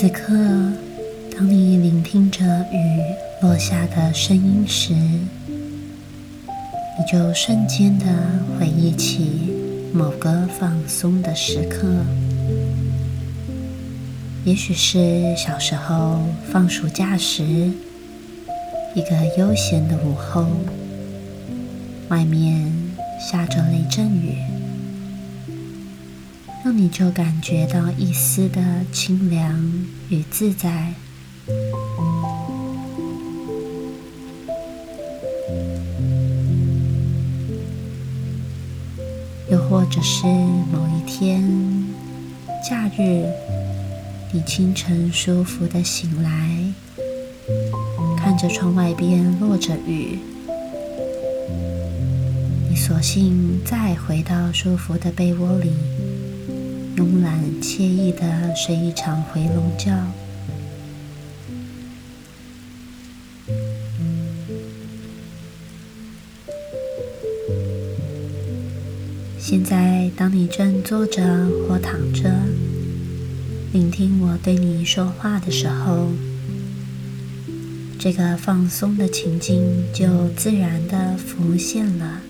此刻，当你聆听着雨落下的声音时，你就瞬间的回忆起某个放松的时刻。也许是小时候放暑假时，一个悠闲的午后，外面下着雷阵雨。你就感觉到一丝的清凉与自在，又或者是某一天假日，你清晨舒服的醒来，看着窗外边落着雨，你索性再回到舒服的被窝里。慵懒惬意的睡一场回笼觉。现在，当你正坐着或躺着，聆听我对你说话的时候，这个放松的情境就自然的浮现了。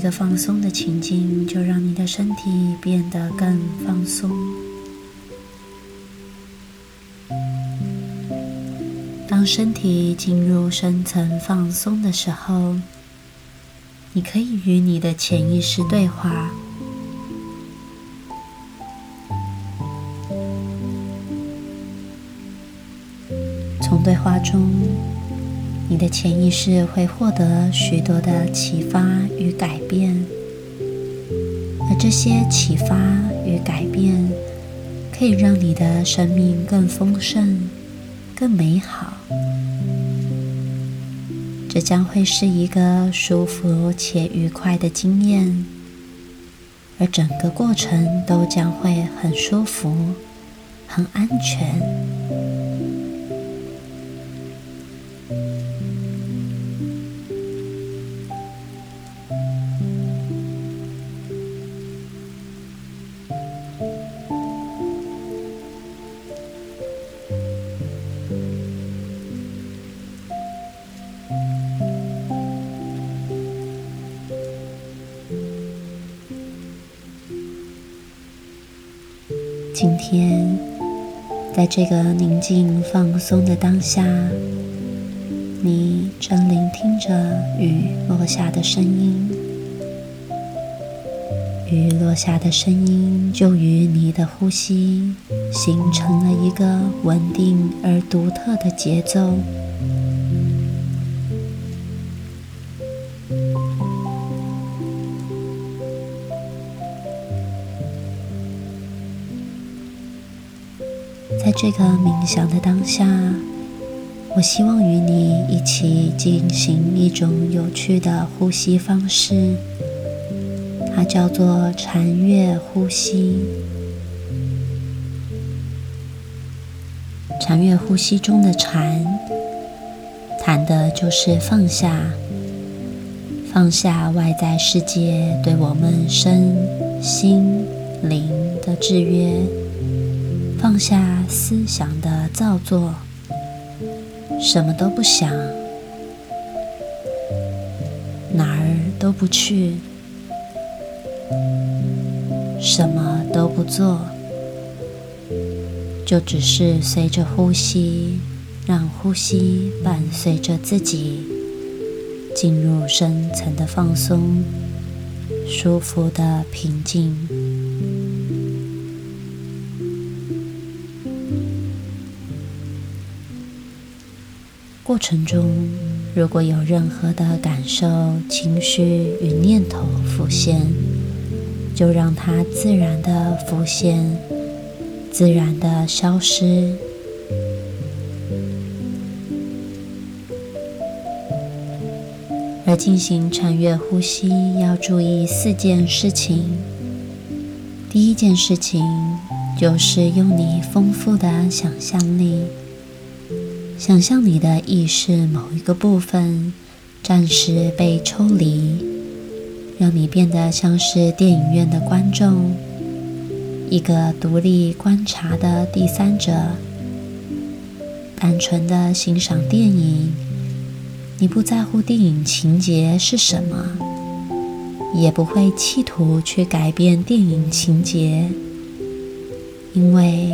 一个放松的情境，就让你的身体变得更放松。当身体进入深层放松的时候，你可以与你的潜意识对话。从对话中。你的潜意识会获得许多的启发与改变，而这些启发与改变可以让你的生命更丰盛、更美好。这将会是一个舒服且愉快的经验，而整个过程都将会很舒服、很安全。今天，在这个宁静放松的当下，你正聆听着雨落下的声音。雨落下的声音，就与你的呼吸形成了一个稳定而独特的节奏。这个冥想的当下，我希望与你一起进行一种有趣的呼吸方式，它叫做禅悦呼吸。禅悦呼吸中的禅，谈的就是放下，放下外在世界对我们身心灵的制约。放下思想的造作，什么都不想，哪儿都不去，什么都不做，就只是随着呼吸，让呼吸伴随着自己进入深层的放松、舒服的平静。过程中，如果有任何的感受、情绪与念头浮现，就让它自然的浮现，自然的消失。而进行禅悦呼吸，要注意四件事情。第一件事情就是用你丰富的想象力。想象你的意识某一个部分暂时被抽离，让你变得像是电影院的观众，一个独立观察的第三者，单纯的欣赏电影。你不在乎电影情节是什么，也不会企图去改变电影情节，因为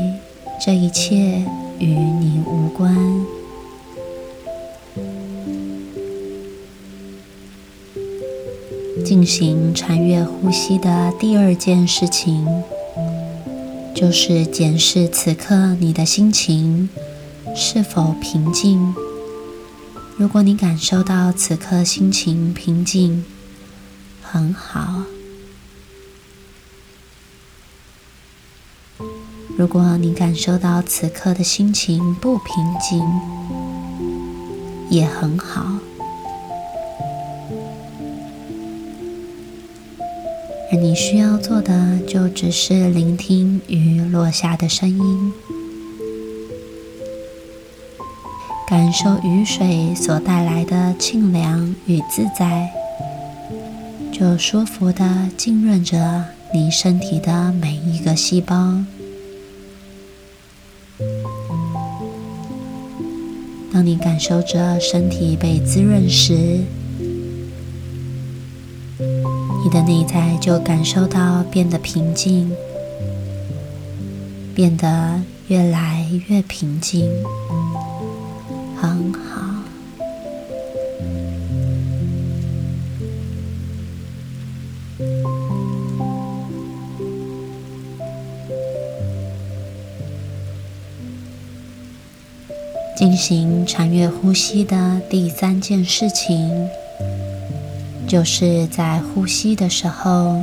这一切与你无关。进行禅悦呼吸的第二件事情，就是检视此刻你的心情是否平静。如果你感受到此刻心情平静，很好；如果你感受到此刻的心情不平静，也很好。而你需要做的，就只是聆听雨落下的声音，感受雨水所带来的清凉与自在，就舒服的浸润着你身体的每一个细胞。当你感受着身体被滋润时，你的内在就感受到变得平静，变得越来越平静，很好。进行禅悦呼吸的第三件事情。就是在呼吸的时候，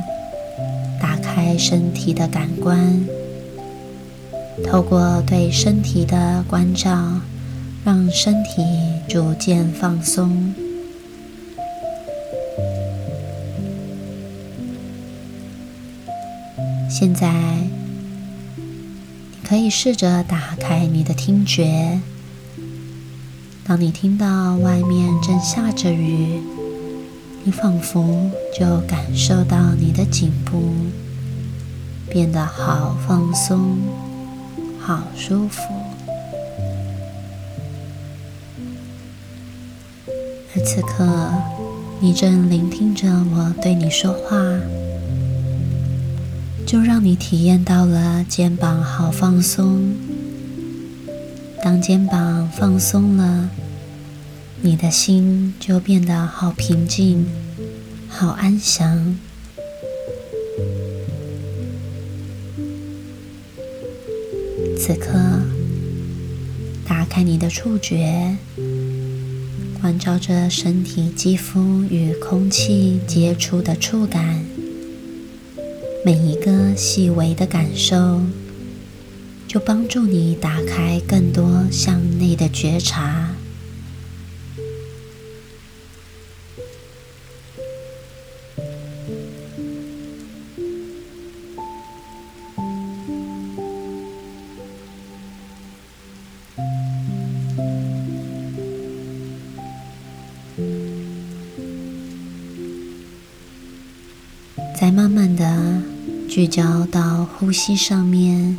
打开身体的感官，透过对身体的关照，让身体逐渐放松。现在，你可以试着打开你的听觉，当你听到外面正下着雨。你仿佛就感受到你的颈部变得好放松、好舒服，而此刻你正聆听着我对你说话，就让你体验到了肩膀好放松。当肩膀放松了。你的心就变得好平静、好安详。此刻，打开你的触觉，关照着身体肌肤与空气接触的触感，每一个细微的感受，就帮助你打开更多向内的觉察。再慢慢的聚焦到呼吸上面，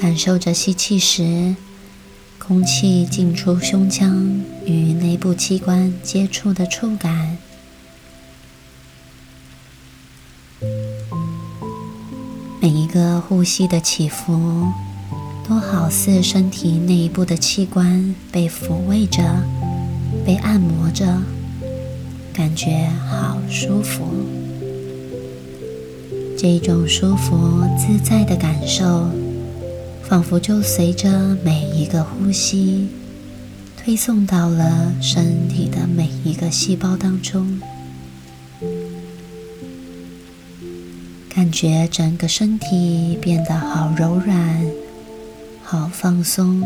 感受着吸气时空气进出胸腔与内部器官接触的触感。每一个呼吸的起伏，都好似身体内部的器官被抚慰着、被按摩着，感觉好舒服。这种舒服自在的感受，仿佛就随着每一个呼吸，推送到了身体的每一个细胞当中。感觉整个身体变得好柔软，好放松。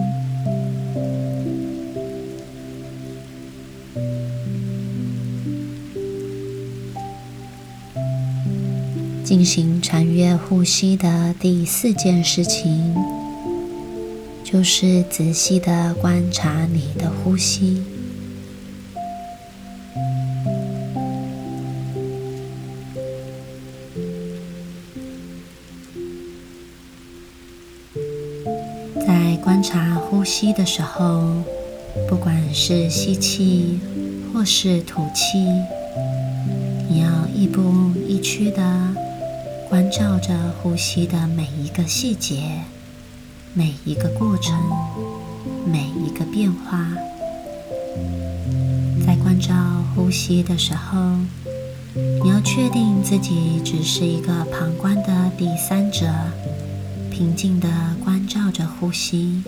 进行禅悦呼吸的第四件事情，就是仔细的观察你的呼吸。在观察呼吸的时候，不管是吸气或是吐气，你要亦步亦趋的关照着呼吸的每一个细节、每一个过程、每一个变化。在关照呼吸的时候，你要确定自己只是一个旁观的第三者，平静的关照着呼吸。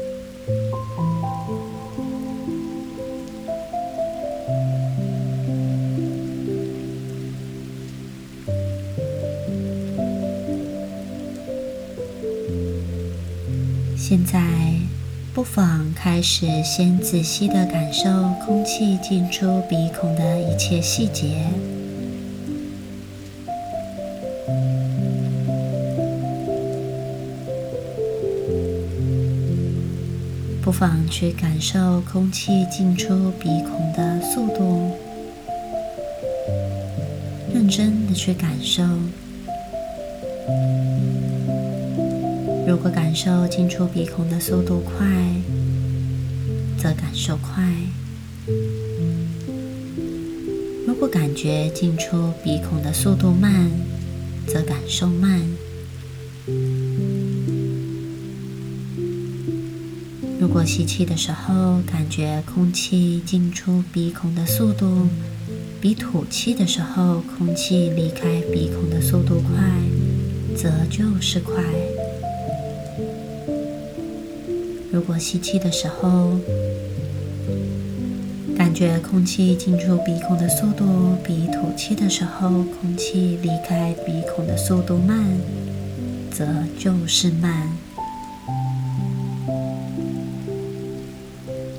现在，不妨开始先仔细的感受空气进出鼻孔的一切细节。不妨去感受空气进出鼻孔的速度，认真的去感受。如果感受进出鼻孔的速度快，则感受快；如果感觉进出鼻孔的速度慢，则感受慢。如果吸气的时候感觉空气进出鼻孔的速度比吐气的时候空气离开鼻孔的速度快，则就是快。如果吸气的时候，感觉空气进出鼻孔的速度比吐气的时候空气离开鼻孔的速度慢，则就是慢。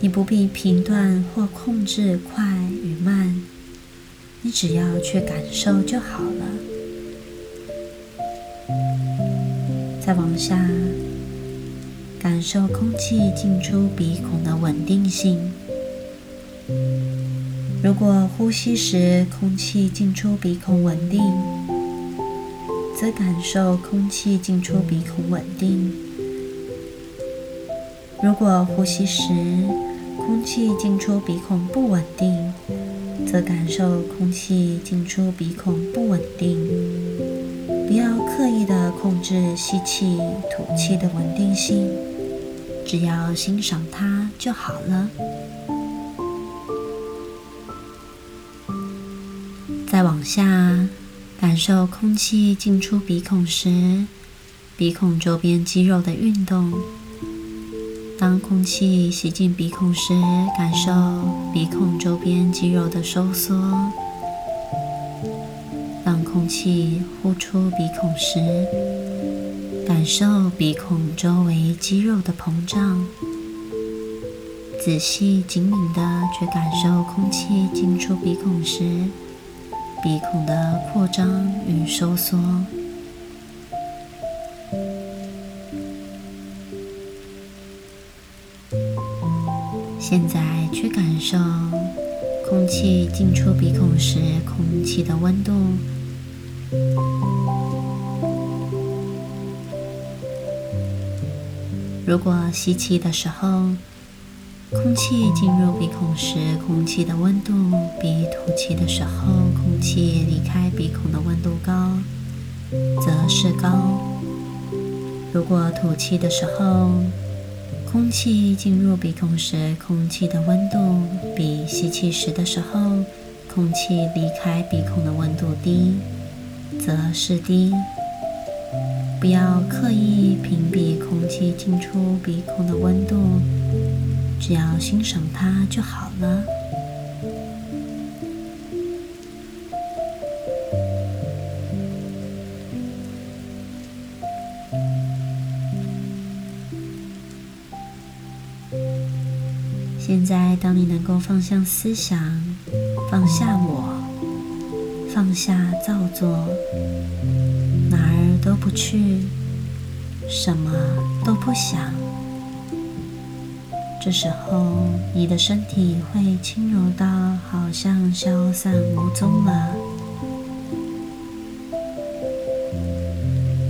你不必评断或控制快与慢，你只要去感受就好了。再往下。感受空气进出鼻孔的稳定性。如果呼吸时空气进出鼻孔稳定，则感受空气进出鼻孔稳定；如果呼吸时空气进出鼻孔不稳定，则感受空气进出鼻孔不稳定。不要刻意的控制吸气、吐气的稳定性。只要欣赏它就好了。再往下，感受空气进出鼻孔时，鼻孔周边肌肉的运动。当空气吸进鼻孔时，感受鼻孔周边肌肉的收缩；当空气呼出鼻孔时，感受鼻孔周围肌肉的膨胀，仔细紧敏的去感受空气进出鼻孔时鼻孔的扩张与收缩。现在去感受空气进出鼻孔时空气的温度。如果吸气的时候，空气进入鼻孔时，空气的温度比吐气的时候空气离开鼻孔的温度高，则是高；如果吐气的时候，空气进入鼻孔时，空气的温度比吸气时的时候，空气离开鼻孔的温度低，则是低。不要刻意屏蔽空气进出鼻孔的温度，只要欣赏它就好了。现在，当你能够放下思想，放下我，放下造作，都不去，什么都不想，这时候你的身体会轻柔到好像消散无踪了。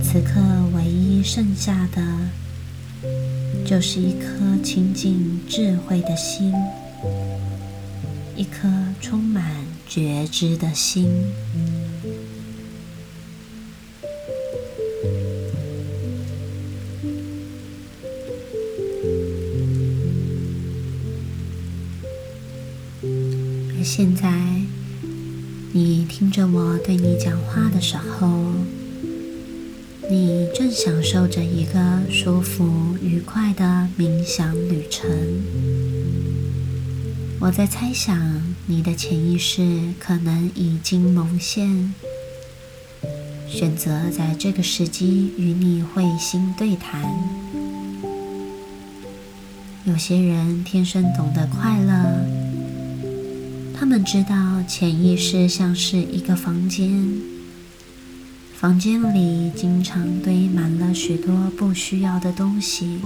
此刻，唯一剩下的。就是一颗清净智慧的心，一颗充满觉知的心。在猜想，你的潜意识可能已经萌现，选择在这个时机与你会心对谈。有些人天生懂得快乐，他们知道潜意识像是一个房间。房间里经常堆满了许多不需要的东西。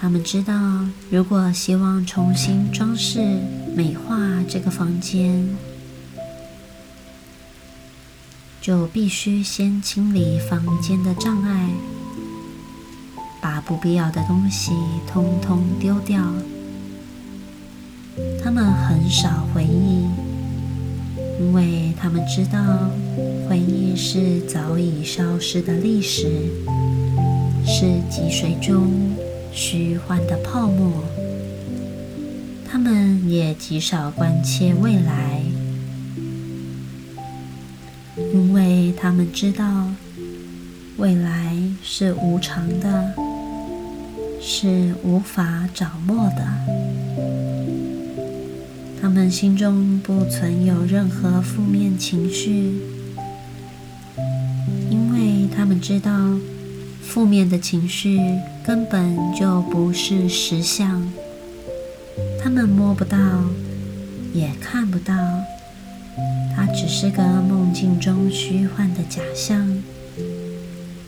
他们知道，如果希望重新装饰、美化这个房间，就必须先清理房间的障碍，把不必要的东西通通丢掉。他们很少回忆。因为他们知道，回忆是早已消失的历史，是积水中虚幻的泡沫。他们也极少关切未来，因为他们知道，未来是无常的，是无法掌握的。他们心中不存有任何负面情绪，因为他们知道，负面的情绪根本就不是实相，他们摸不到，也看不到，它只是个梦境中虚幻的假象，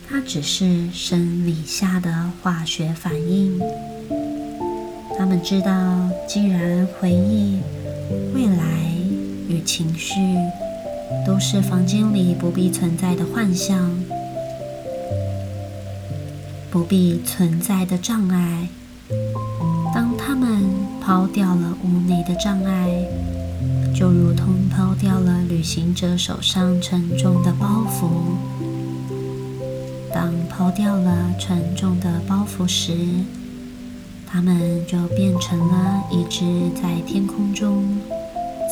它只是生理下的化学反应。他们知道，既然回忆。未来与情绪都是房间里不必存在的幻象，不必存在的障碍。当他们抛掉了屋内的障碍，就如同抛掉了旅行者手上沉重的包袱。当抛掉了沉重的包袱时，他们就变成了一只在天空中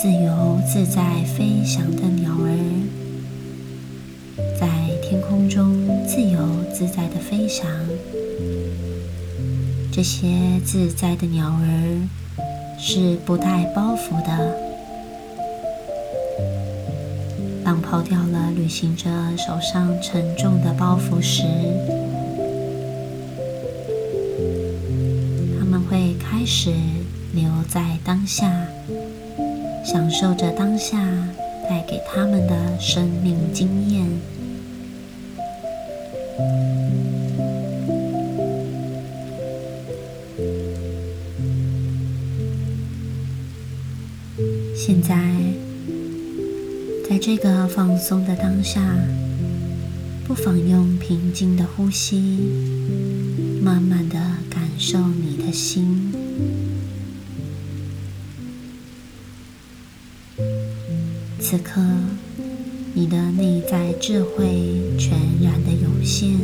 自由自在飞翔的鸟儿，天空中自由自在的飞翔。这些自在的鸟儿是不带包袱的。当抛掉了旅行者手上沉重的包袱时，他们会开始留在当下，享受着当下带给他们的生命经验。现在，在这个放松的当下，不妨用平静的呼吸，慢慢的感受你的。心，此刻你的内在智慧全然的涌现，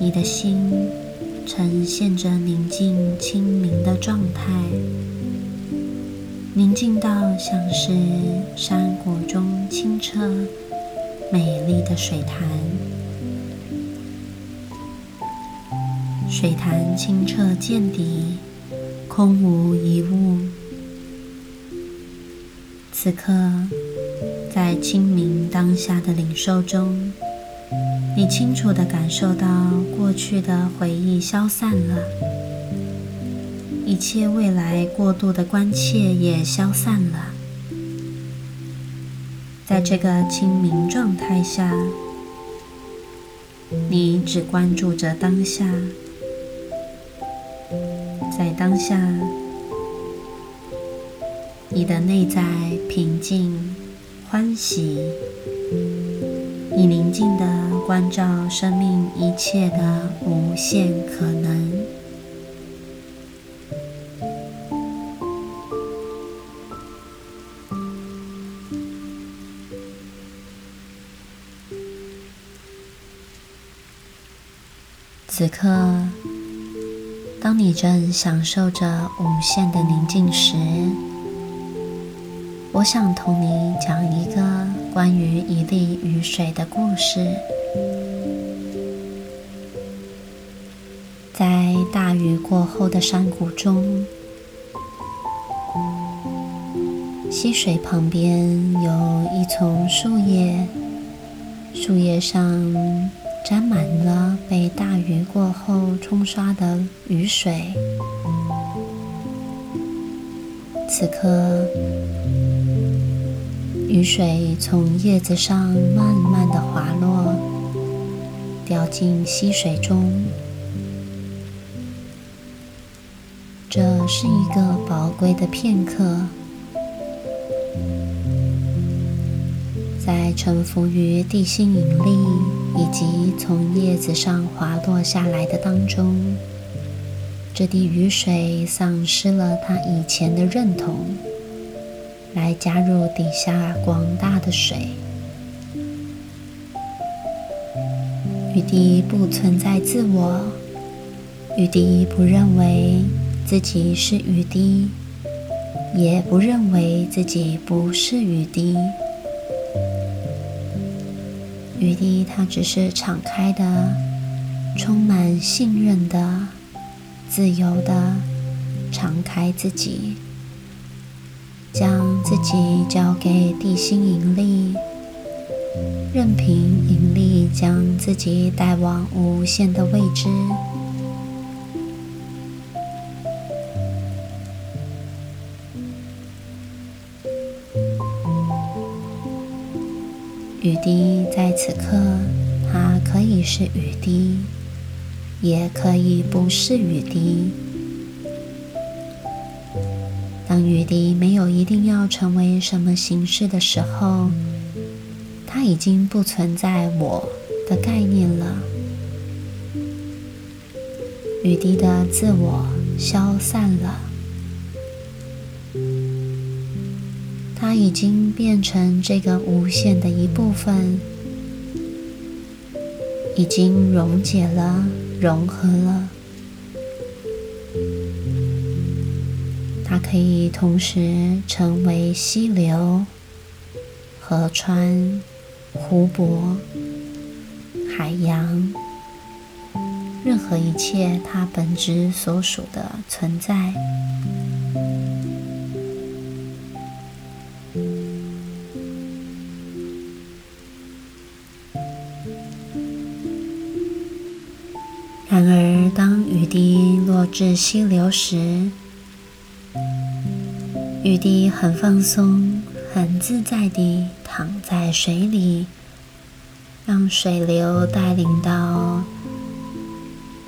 你的心呈现着宁静清明的状态，宁静到像是山谷中清澈美丽的水潭。水潭清澈见底，空无一物。此刻，在清明当下的领受中，你清楚地感受到过去的回忆消散了，一切未来过度的关切也消散了。在这个清明状态下，你只关注着当下。在当下，你的内在平静、欢喜，你宁静的关照生命一切的无限可能。此刻。当你正享受着无限的宁静时，我想同你讲一个关于一粒雨水的故事。在大雨过后的山谷中，溪水旁边有一丛树叶，树叶上。沾满了被大雨过后冲刷的雨水。此刻，雨水从叶子上慢慢的滑落，掉进溪水中。这是一个宝贵的片刻。在沉浮于地心引力以及从叶子上滑落下来的当中，这滴雨水丧失了它以前的认同，来加入底下广大的水。雨滴不存在自我，雨滴不认为自己是雨滴，也不认为自己不是雨滴。雨滴，它只是敞开的、充满信任的、自由的，敞开自己，将自己交给地心引力，任凭引力将自己带往无限的未知。雨滴在此刻，它可以是雨滴，也可以不是雨滴。当雨滴没有一定要成为什么形式的时候，它已经不存在我的概念了。雨滴的自我消散了。它已经变成这个无限的一部分，已经溶解了、融合了。可以同时成为溪流、河川、湖泊、海洋，任何一切它本质所属的存在。然而，当雨滴落至溪流时，雨滴很放松、很自在地躺在水里，让水流带领到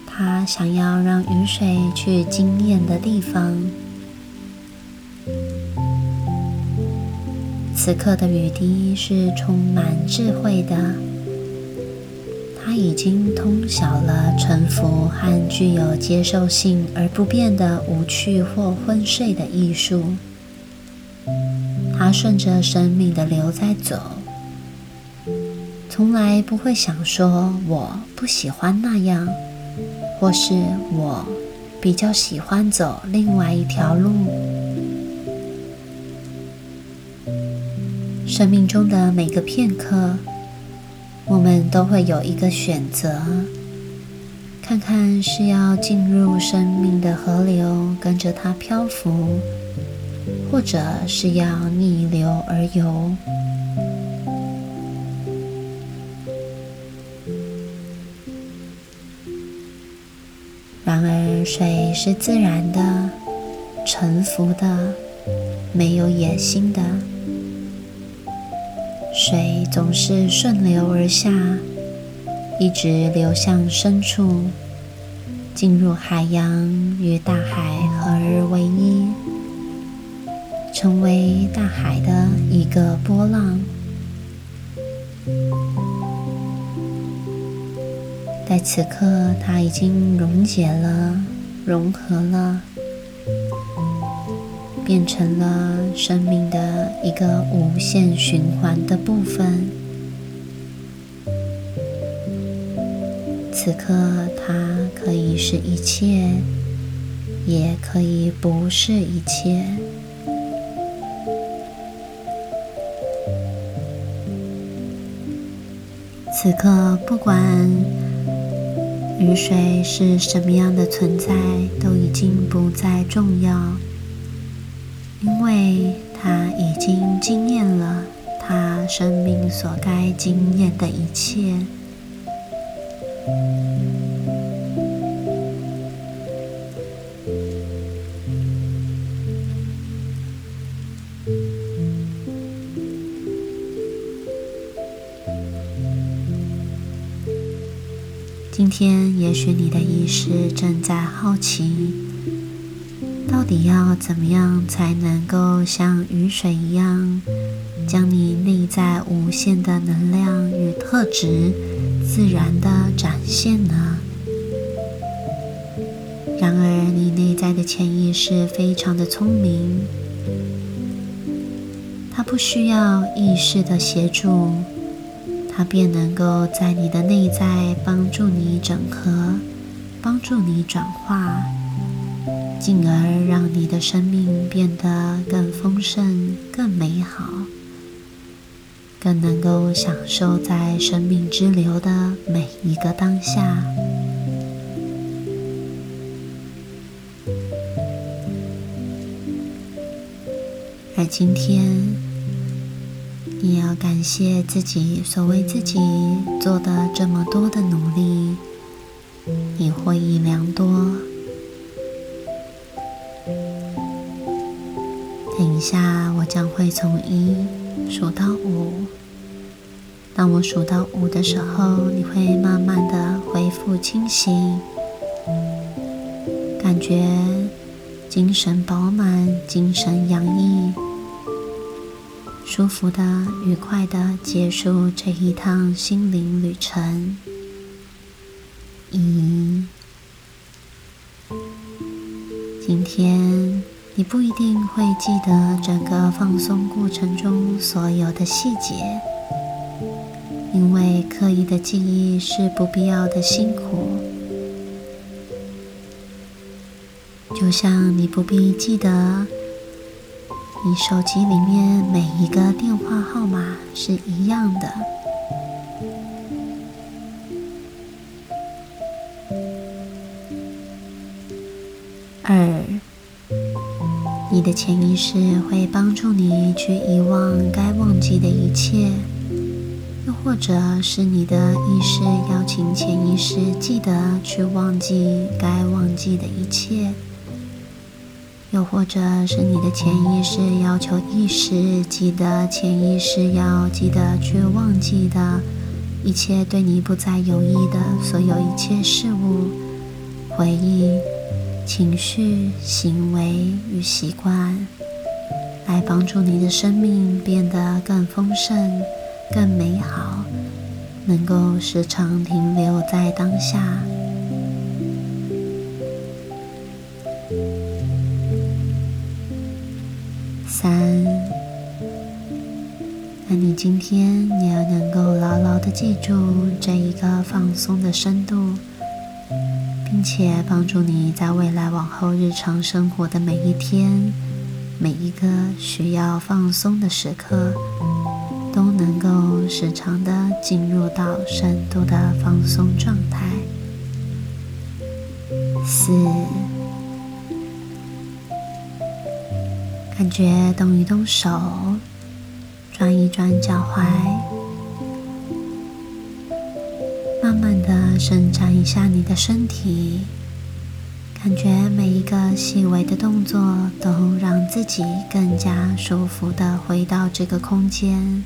它想要让雨水去惊艳的地方。此刻的雨滴是充满智慧的。他已经通晓了沉浮和具有接受性而不变的无趣或昏睡的艺术。他顺着生命的流在走，从来不会想说我不喜欢那样，或是我比较喜欢走另外一条路。生命中的每个片刻，我们都会有一个选择：看看是要进入生命的河流，跟着它漂浮，或者是要逆流而游。然而，水是自然的、沉浮的、没有野心的。水总是顺流而下，一直流向深处，进入海洋，与大海合而为一，成为大海的一个波浪。在此刻，它已经溶解了，融合了，变成了生命的一个无限循环的部分。此刻，它可以是一切，也可以不是一切。此刻，不管。雨水是什么样的存在，都已经不再重要，因为它已经经验了它生命所该经验的一切。天，也许你的意识正在好奇，到底要怎么样才能够像雨水一样，将你内在无限的能量与特质自然的展现呢？然而，你内在的潜意识非常的聪明，它不需要意识的协助。它便能够在你的内在帮助你整合，帮助你转化，进而让你的生命变得更丰盛、更美好，更能够享受在生命之流的每一个当下。而今天。你要感谢自己所为自己做的这么多的努力，你获益良多。等一下，我将会从一数到五。当我数到五的时候，你会慢慢的恢复清醒，感觉精神饱满，精神洋溢。舒服的、愉快的结束这一趟心灵旅程。一，今天你不一定会记得整个放松过程中所有的细节，因为刻意的记忆是不必要的辛苦。就像你不必记得。你手机里面每一个电话号码是一样的。二，你的潜意识会帮助你去遗忘该忘记的一切，又或者是你的意识邀请潜意识记得去忘记该忘记的一切。又或者是你的潜意识要求意识记得，潜意识要记得去忘记的一切对你不再有益的所有一切事物、回忆、情绪、行为与习惯，来帮助你的生命变得更丰盛、更美好，能够时常停留在当下。今天你要能够牢牢的记住这一个放松的深度，并且帮助你在未来往后日常生活的每一天、每一个需要放松的时刻，都能够时常的进入到深度的放松状态。四。感觉动一动手，转一转脚踝，慢慢的伸展一下你的身体，感觉每一个细微的动作都让自己更加舒服的回到这个空间。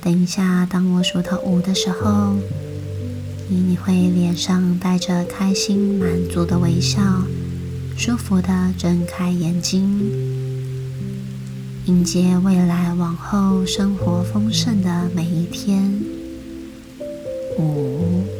等一下，当我数到五的时候，你你会脸上带着开心满足的微笑。舒服的睁开眼睛，迎接未来往后生活丰盛的每一天。五。